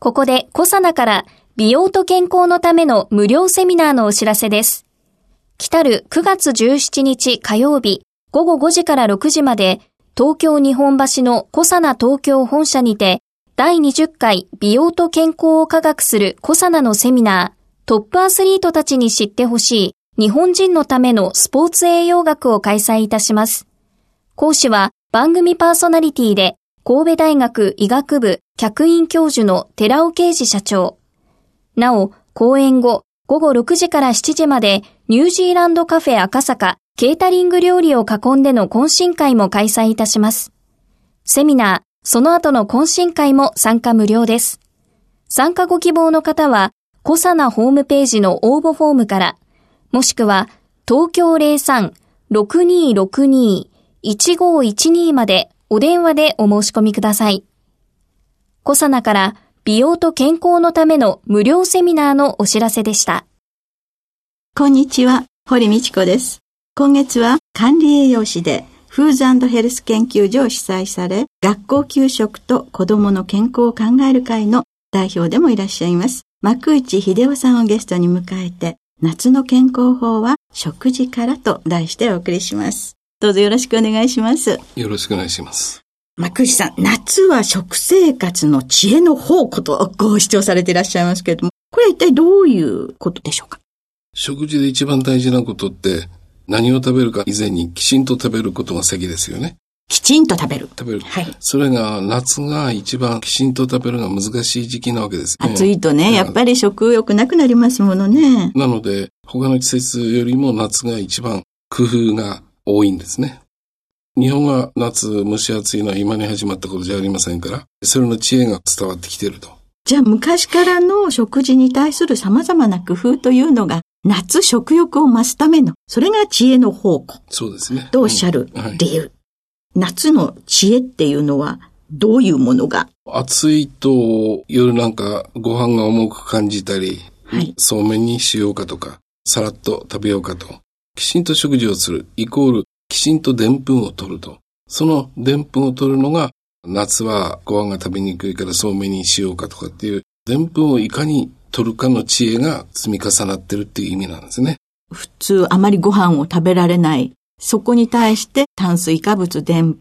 ここでコサナから美容と健康のための無料セミナーのお知らせです来る9月17日火曜日午後5時から6時まで東京日本橋のコサナ東京本社にて第20回美容と健康を科学するコサナのセミナートップアスリートたちに知ってほしい日本人のためのスポーツ栄養学を開催いたします。講師は番組パーソナリティで神戸大学医学部客員教授の寺尾啓治社長。なお、講演後午後6時から7時までニュージーランドカフェ赤坂ケータリング料理を囲んでの懇親会も開催いたします。セミナー、その後の懇親会も参加無料です。参加ご希望の方は、コサナホームページの応募フォームから、もしくは、東京03-6262-1512までお電話でお申し込みください。コサナから美容と健康のための無料セミナーのお知らせでした。こんにちは、堀道子です。今月は管理栄養士でフーズヘルス研究所を主催され、学校給食と子供の健康を考える会の代表でもいらっしゃいます。幕内秀夫さんをゲストに迎えて、夏の健康法は食事からと題してお送りします。どうぞよろしくお願いします。よろしくお願いします。幕内さん、夏は食生活の知恵の宝庫とご主張されていらっしゃいますけれども、これは一体どういうことでしょうか？食事で一番大事なことって、何を食べるか以前にきちんと食べることが先ですよね。きちんと食べる。食べる。はい。それが夏が一番きちんと食べるのが難しい時期なわけですね。暑いとね、やっぱり食欲なくなりますものね。なので、他の季節よりも夏が一番工夫が多いんですね。日本が夏蒸し暑いのは今に始まったことじゃありませんから、それの知恵が伝わってきていると。じゃあ昔からの食事に対する様々な工夫というのが、夏食欲を増すための、それが知恵の宝庫。そうですね。とおっしゃる理由。はい、夏の知恵っていうのは、どういうものが？暑いと夜なんかご飯が重く感じたり、はい、そうめんにしようかとか、さらっと食べようかと、きちんと食事をする、イコールきちんと澱粉を取ると。その澱粉を取るのが、夏はご飯が食べにくいからそうめんにしようかとかっていう、澱粉をいかに取るかの知恵が積み重なってるっていう意味なんですね。普通あまりご飯を食べられない。そこに対して炭水化物、澱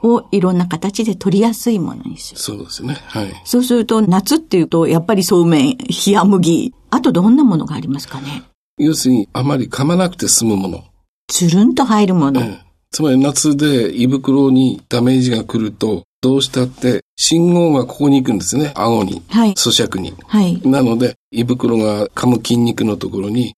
粉をいろんな形で取りやすいものにする。そうですね。はい。そうすると夏っていうとやっぱりそうめん、冷麦、あとどんなものがありますかね？要するにあまり噛まなくて済むもの。つるんと入るもの。つまり夏で胃袋にダメージが来ると、どうしたって信号がここに行くんですね。顎に。はい。咀嚼に。はい。なので、胃袋が噛む筋肉のところに、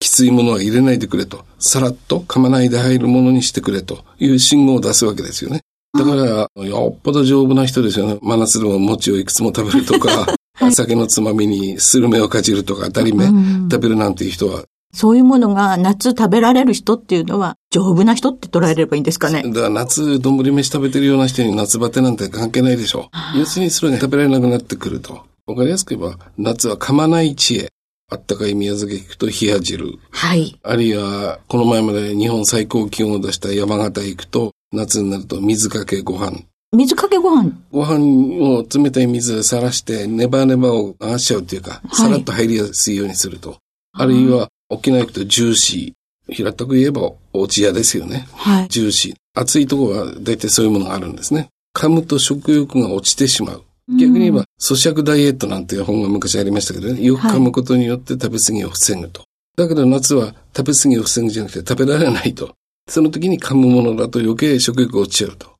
きついものは入れないでくれと。さらっと噛まないで入るものにしてくれという信号を出すわけですよね。だから、よっぽど丈夫な人ですよね。真夏でも餅をいくつも食べるとか、はい、酒のつまみにスルメをかじるとか、当たり目食べるなんていう人はそういうものが夏食べられる人っていうのは丈夫な人って捉えればいいんですかね？だから夏、丼飯食べてるような人に夏バテなんて関係ないでしょう。要するにそれが食べられなくなってくると。わかりやすく言えば、夏は噛まない知恵。あったかい宮崎行くと冷や汁。はい。あるいは、この前まで日本最高気温を出した山形行くと、夏になると水かけご飯。水かけご飯？ご飯を冷たい水さらして、ネバネバを流しちゃうっていうか、はい、さらっと入りやすいようにすると。あるいは、沖縄行くとジューシー。平たく言えば、お茶屋ですよね。はい。ジューシー。暑いところは大体そういうものがあるんですね。噛むと食欲が落ちてしまう。逆に言えば、咀嚼ダイエットなんていう本が昔ありましたけどね、よく噛むことによって食べ過ぎを防ぐと。だけど夏は食べ過ぎを防ぐじゃなくて食べられないと。その時に噛むものだと余計食欲が落ちちゃうと。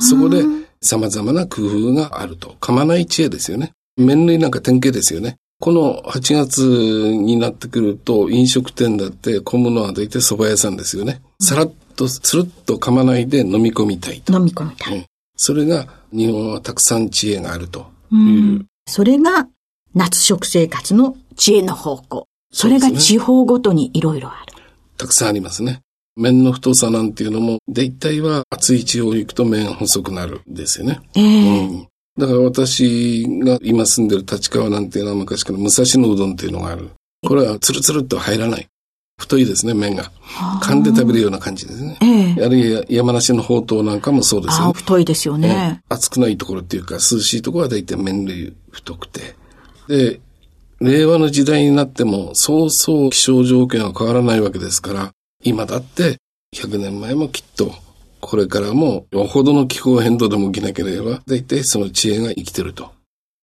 そこで様々な工夫があると。噛まない知恵ですよね。麺類なんか典型ですよね。この8月になってくると飲食店だって混むのは大体蕎麦屋さんですよね。さらっとつるっと噛まないで飲み込みたいと。飲み込みたい。うん、それが日本はたくさん知恵があるという。それが夏食生活の知恵の方向。それが地方ごとにいろいろある、たくさんありますね。麺の太さなんていうのも、大体は熱い地方行くと麺細くなるんですよね。ええーうん、だから私が今住んでる立川なんていうのは昔から武蔵野うどんっていうのがある。これはツルツルっと入らない。太いですね、麺が。噛んで食べるような感じですね。ええ、あるいは山梨のほうとうなんかもそうですよね。太いですよね、熱くないところっていうか、涼しいところは大体麺類太くて。で、令和の時代になっても、そうそう気象条件は変わらないわけですから、今だって100年前もきっと、これからもよほどの気候変動でも起きなければ、大体その知恵が生きてると。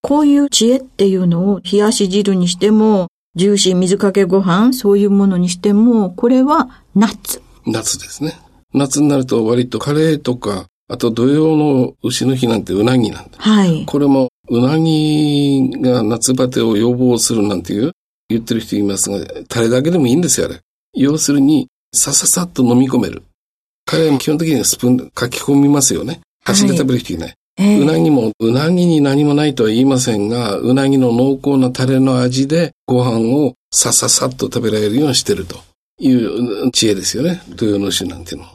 こういう知恵っていうのを冷やし汁にしても、ジューシー水かけご飯、そういうものにしても、これは夏。夏ですね。夏になると割とカレーとか、あと土曜の牛の日なんてうなぎなんだ。はい。これもうなぎが夏バテを予防するなんていう言ってる人いますが、タレだけでもいいんですよ、あれ。要するに、さささっと飲み込める。彼は基本的にはスプーンで書き込みますよね。箸で食べる人いない。はいえー、うなぎも、うなぎに何もないとは言いませんが、うなぎの濃厚なタレの味でご飯をさささっと食べられるようにしてるという知恵ですよね。土曜の種なんていうの。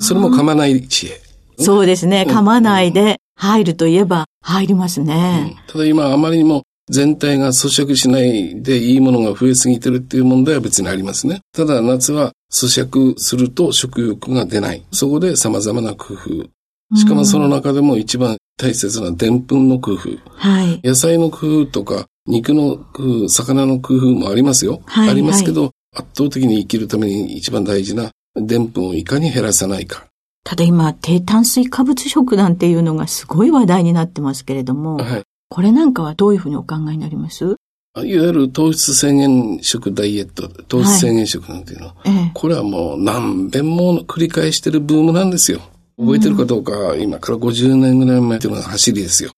それも噛まない知恵。そうですね。噛まないで入るといえば入りますね。うん、ただ今あまりにも全体が咀嚼しないでいいものが増えすぎてるっていう問題は別にありますね。ただ夏は咀嚼すると食欲が出ない。そこで様々な工夫。しかもその中でも一番大切な澱粉の工夫。はい。野菜の工夫とか、肉の工夫、魚の工夫もありますよ。はい。ありますけど、はい、圧倒的に生きるために一番大事な澱粉をいかに減らさないか。ただ今、低炭水化物食なんていうのがすごい話題になってますけれども、はい。これなんかはどういうふうにお考えになります？いわゆる糖質制限食ダイエット、糖質制限食なんていうのは、はいこれはもう何遍も繰り返してるブームなんですよ。覚えてるかどうか、うん、今から50年ぐらい前っていうのが走りですよ。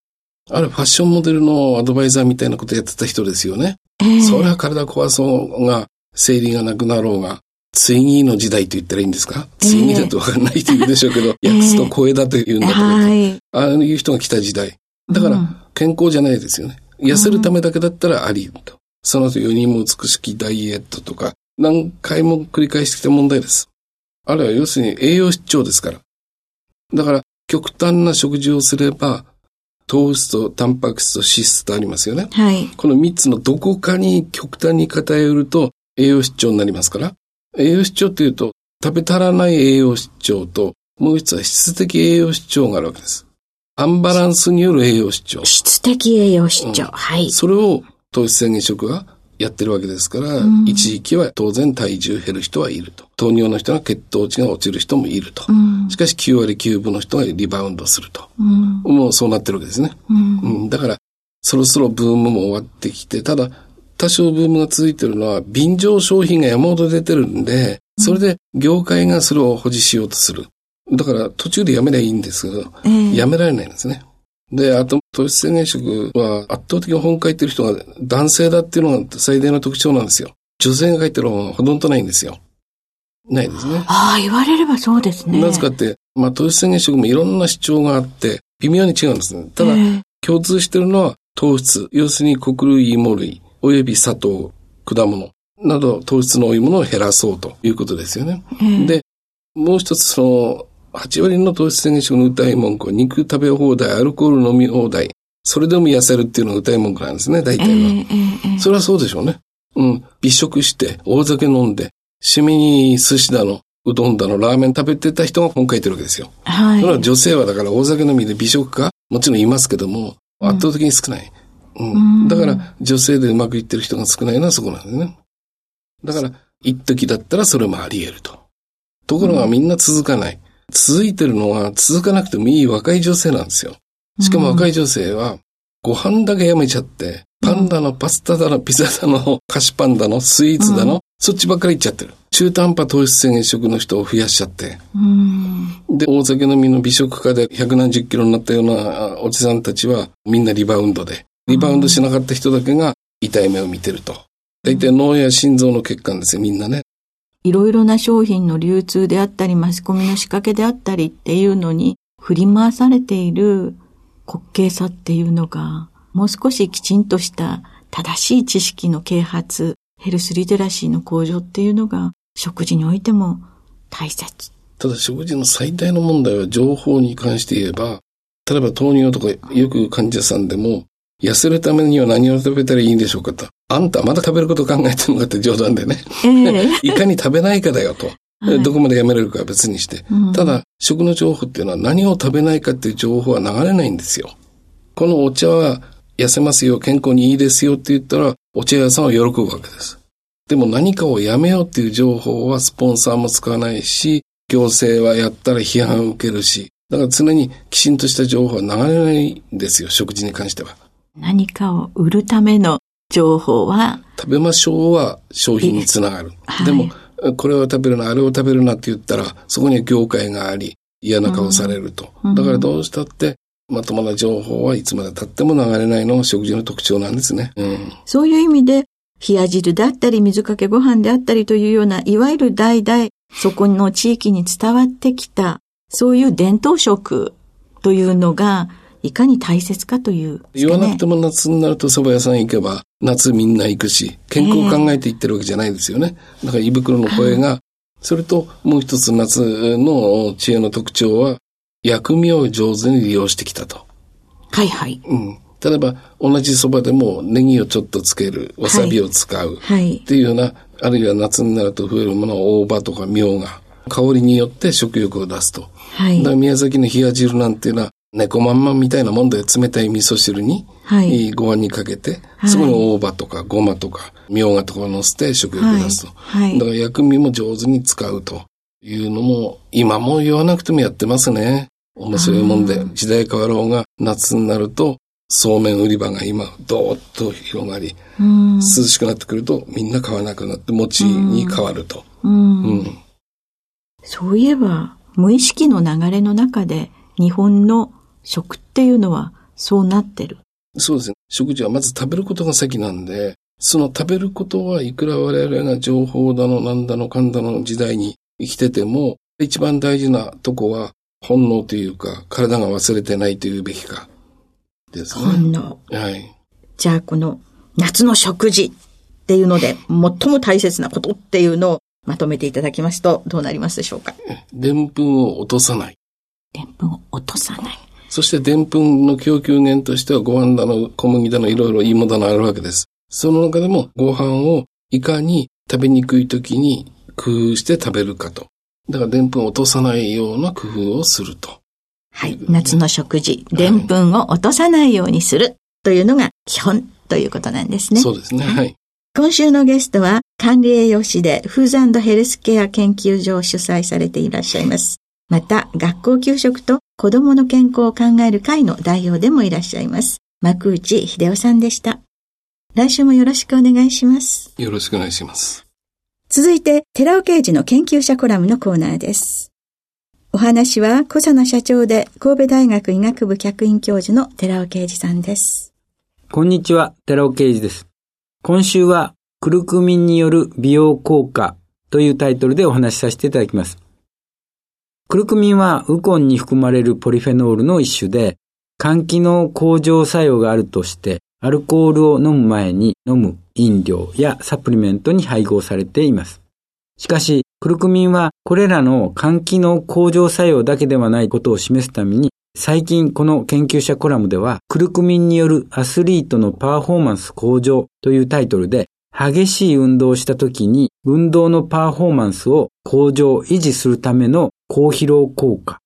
あれファッションモデルのアドバイザーみたいなことやってた人ですよね。えー、それは体壊そうが、生理がなくなろうが、ついにの時代と言ったらいいんですか、えー、ついにだとわかんないと言うでしょうけど、訳すと声だと言うんだけど、はい、ああいう人が来た時代。だから、健康じゃないですよね。痩せるためだけだったらありと。その後4人も美しきダイエットとか、何回も繰り返してきた問題です。あれは要するに栄養失調ですから。だから、極端な食事をすれば、糖質とタンパク質と脂質とありますよね。はい。この3つのどこかに極端に偏ると栄養失調になりますから。栄養失調っていうと、食べ足らない栄養失調と、もう一つは質的栄養失調があるわけです。アンバランスによる栄養失調。質的栄養失調。うん、はい。それを糖質制限食がやってるわけですから、うん、一時期は当然体重減る人はいると。糖尿の人が血糖値が落ちる人もいると。うん、しかし9割9分の人がリバウンドすると。うん、もうそうなってるわけですね。うんだから、そろそろブームも終わってきて、ただ、多少ブームが続いてるのは、便乗商品が山ほど出てるんで、それで業界がそれを保持しようとする。だから途中でやめりゃいいんですけど、えー、やめられないんですね。で、あと、糖質制限食は圧倒的に本書いてる人が男性だっていうのが最大の特徴なんですよ。女性が書いてる本はほとんどないんですよ。ないですね。ああ、言われればそうですね。なぜかって、まあ糖質制限食もいろんな主張があって、微妙に違うんですね。ただ、えー、共通してるのは糖質、要するに穀類、芋類、および砂糖、果物など糖質の多いものを減らそうということですよね。えー、で、もう一つその、8割の糖質制限食の歌い文句は肉食べ放題、アルコール飲み放題、それでも痩せるっていうのが歌い文句なんですね、大体は。えーえー、それはそうでしょうね。うん。美食して、大酒飲んで、趣味に寿司だの、うどんだの、ラーメン食べてた人が本書いてるわけですよ。はい。それは女性はだから大酒飲みで美食家もちろんいますけども、圧倒的に少ない。うん。うん、だから、女性でうまくいってる人が少ないのはそこなんですね。だから、一時だったらそれもあり得ると。ところがみんな続かない。続いてるのは続かなくてもいい若い女性なんですよ。しかも若い女性は、ご飯だけやめちゃって、パンダのパスタだの、ピザだの、菓子パンだの、スイーツだの、うん、そっちばっかり行っちゃってる。中途半端糖質制限食の人を増やしちゃって。で、大酒飲みの美食家で百何十キロになったようなおじさんたちはみんなリバウンドで。リバウンドしなかった人だけが痛い目を見てると。大体脳や心臓の血管ですよ、みんなね。いろいろな商品の流通であったり、マスコミの仕掛けであったりっていうのに振り回されている滑稽さっていうのが、もう少しきちんとした正しい知識の啓発、ヘルスリテラシーの向上っていうのが食事においても大切。ただ食事の最大の問題は情報に関して言えば、例えば糖尿とかよく患者さんでも、痩せるためには何を食べたらいいんでしょうかと。あんたまだ食べること考えてるのかって冗談でね。えー、いかに食べないかだよと。はい、どこまでやめれるかは別にして。うん、ただ、食の情報っていうのは何を食べないかっていう情報は流れないんですよ。このお茶は痩せますよ、健康にいいですよって言ったら、お茶屋さんは喜ぶわけです。でも何かをやめようっていう情報はスポンサーも使わないし、行政はやったら批判を受けるし、だから常にきちんとした情報は流れないんですよ、食事に関しては。何かを売るための情報は食べましょうは商品につながる。はい、でも、これを食べるな、あれを食べるなって言ったら、そこには業界があり、嫌な顔されると。うん、だからどうしたって、まともな情報はいつまで経っても流れないのが食事の特徴なんですね。うん、そういう意味で、冷や汁であったり、水かけご飯であったりというような、いわゆる代々、そこの地域に伝わってきた、そういう伝統食というのが、いかに大切かという、ね、言わなくても夏になると蕎麦屋さん行けば、夏みんな行くし、健康を考えて行ってるわけじゃないですよね。だから胃袋の声が、それともう一つ夏の知恵の特徴は、薬味を上手に利用してきたと。はいはい。うん。例えば、同じ蕎麦でもネギをちょっとつける、わさびを使う。はい。っていうような、あるいは夏になると増えるものは大葉とかみょうが、香りによって食欲を出すと。はい。だから宮崎の冷や汁なんていうのは、猫まんまみたいなもんで冷たい味噌汁に、はい、ご飯にかけて、そこに大葉とかごまとか、みょうがとかを乗せて食欲を出すと。はい。だから薬味も上手に使うというのも、今も言わなくてもやってますね。面白いもんで、時代変わろうが、夏になると、そうめん売り場が今、どーっと広がり、涼しくなってくると、みんな買わなくなって、餅に変わると。うん、うん、そういえば、無意識の流れの中で、日本の食っていうのはそうなってる。そうですね。食事はまず食べることが先なんで、その食べることはいくら我々が情報だのなんだのかんだの時代に生きてても、一番大事なとこは本能というか、体が忘れてないというべきか。ですね。本能。はい。じゃあこの夏の食事っていうので、最も大切なことっていうのをまとめていただきますと、どうなりますでしょうか？でんぷんを落とさない。でんぷんを落とさない。そしてでんぷんの供給源としてはご飯だの小麦だのいろいろ芋だのあるわけです。その中でもご飯をいかに食べにくい時に工夫して食べるかと。だからでんぷんを落とさないような工夫をすると。はい。夏の食事、でんぷんを落とさないようにするというのが基本ということなんですね。そうですね。はい。今週のゲストは管理栄養士でフーズヘルスケア研究所を主催されていらっしゃいます。また、学校給食と子供の健康を考える会の代表でもいらっしゃいます。幕内秀夫さんでした。来週もよろしくお願いします。よろしくお願いします。続いて、寺尾刑事の研究者コラムのコーナーです。お話は、小佐野社長で神戸大学医学部客員教授の寺尾啓二さんです。こんにちは、寺尾啓二です。今週は、クルクミンによる美容効果というタイトルでお話しさせていただきます。クルクミンはウコンに含まれるポリフェノールの一種で、肝機能向上作用があるとして、アルコールを飲む前に飲む飲料やサプリメントに配合されています。しかし、クルクミンはこれらの肝機能向上作用だけではないことを示すために、最近この研究者コラムでは、クルクミンによるアスリートのパフォーマンス向上というタイトルで、激しい運動をした時に運動のパフォーマンスを向上、維持するための高疲労効果、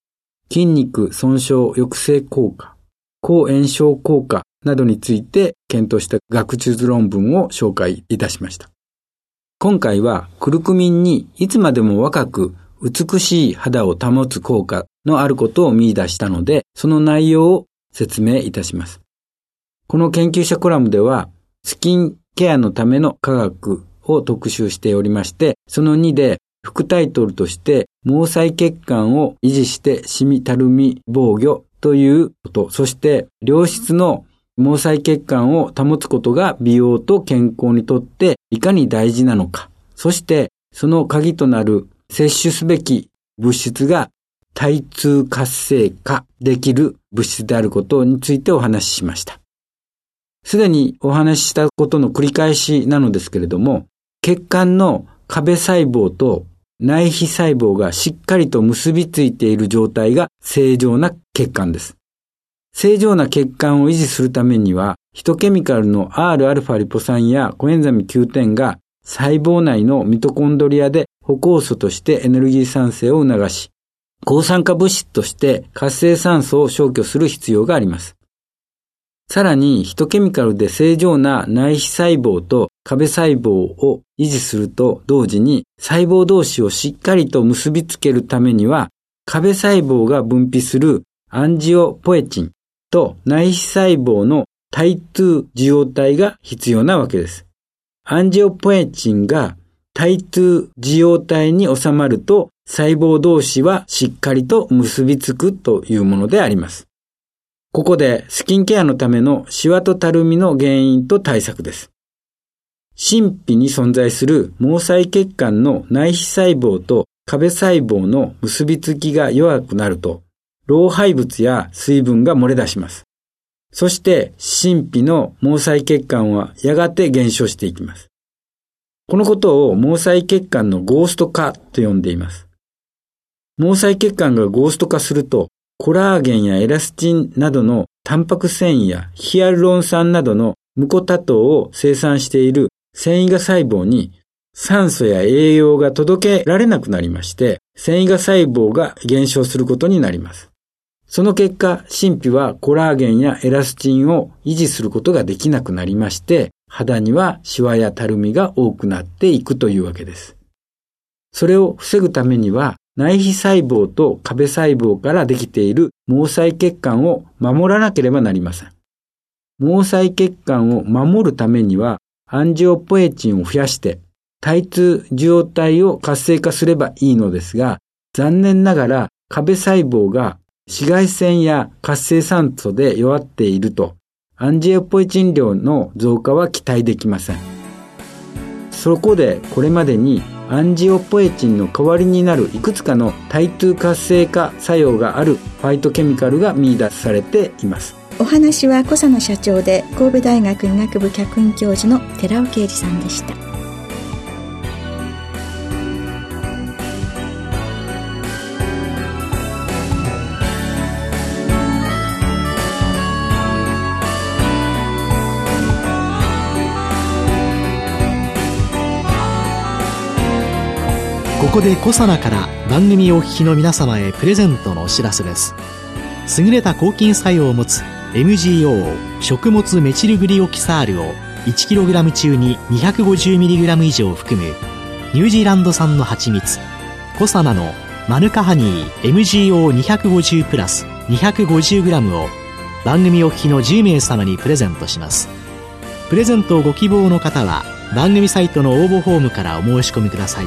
筋肉損傷抑制効果、抗炎症効果などについて検討した学術論文を紹介いたしました。今回はクルクミンにいつまでも若く美しい肌を保つ効果のあることを見出したので、その内容を説明いたします。この研究者コラムでは、スキンケアのための科学を特集しておりまして、その2で副タイトルとして毛細血管を維持してシミたるみ防御ということ、そして良質の毛細血管を保つことが美容と健康にとっていかに大事なのか。そしてその鍵となる摂取すべき物質が体痛活性化できる物質であることについてお話ししました。すでにお話ししたことの繰り返しなのですけれども、血管の壁細胞と内皮細胞がしっかりと結びついている状態が正常な血管です。正常な血管を維持するためには、ヒトケミカルの Rα リポ酸やコエンザミ Q10 が細胞内のミトコンドリアで歩行素としてエネルギー産生を促し、抗酸化物質として活性酸素を消去する必要があります。さらに、ヒトケミカルで正常な内皮細胞と壁細胞を維持すると同時に細胞同士をしっかりと結びつけるためには壁細胞が分泌するアンジオポエチンと内皮細胞の対2受容体が必要なわけです。アンジオポエチンが対2受容体に収まると細胞同士はしっかりと結びつくというものであります。ここでスキンケアのためのシワとたるみの原因と対策です。神秘に存在する毛細血管の内皮細胞と壁細胞の結びつきが弱くなると、老廃物や水分が漏れ出します。そして神秘の毛細血管はやがて減少していきます。このことを毛細血管のゴースト化と呼んでいます。毛細血管がゴースト化するとコラーゲンやエラスチンなどのタンパク繊維やヒアルロン酸などのムコタ糖を生産している繊維が細胞に酸素や栄養が届けられなくなりまして、繊維が細胞が減少することになります。その結果、神秘はコラーゲンやエラスチンを維持することができなくなりまして、肌にはシワやたるみが多くなっていくというわけです。それを防ぐためには、内皮細胞と壁細胞からできている毛細血管を守らなければなりません。毛細血管を守るためには、アンジオポエチンを増やして、対通受容体を活性化すればいいのですが、残念ながら壁細胞が紫外線や活性酸素で弱っていると、アンジオポエチン量の増加は期待できません。そこでこれまでにアンジオポエチンの代わりになるいくつかの対痛活性化作用があるファイトケミカルが見出されています。お話は小佐野社長で神戸大学医学部客員教授の寺尾啓二さんでした。ここでコサナから番組お聞きの皆様へプレゼントのお知らせです。優れた抗菌作用を持つ MGO 食物メチルグリオキサールを 1kg 中に 250mg 以上含むニュージーランド産の蜂蜜。コサナのマヌカハニー MGO250 プラス 250g を番組お聞きの10名様にプレゼントします。プレゼントをご希望の方は番組サイトの応募フォームからお申し込みください。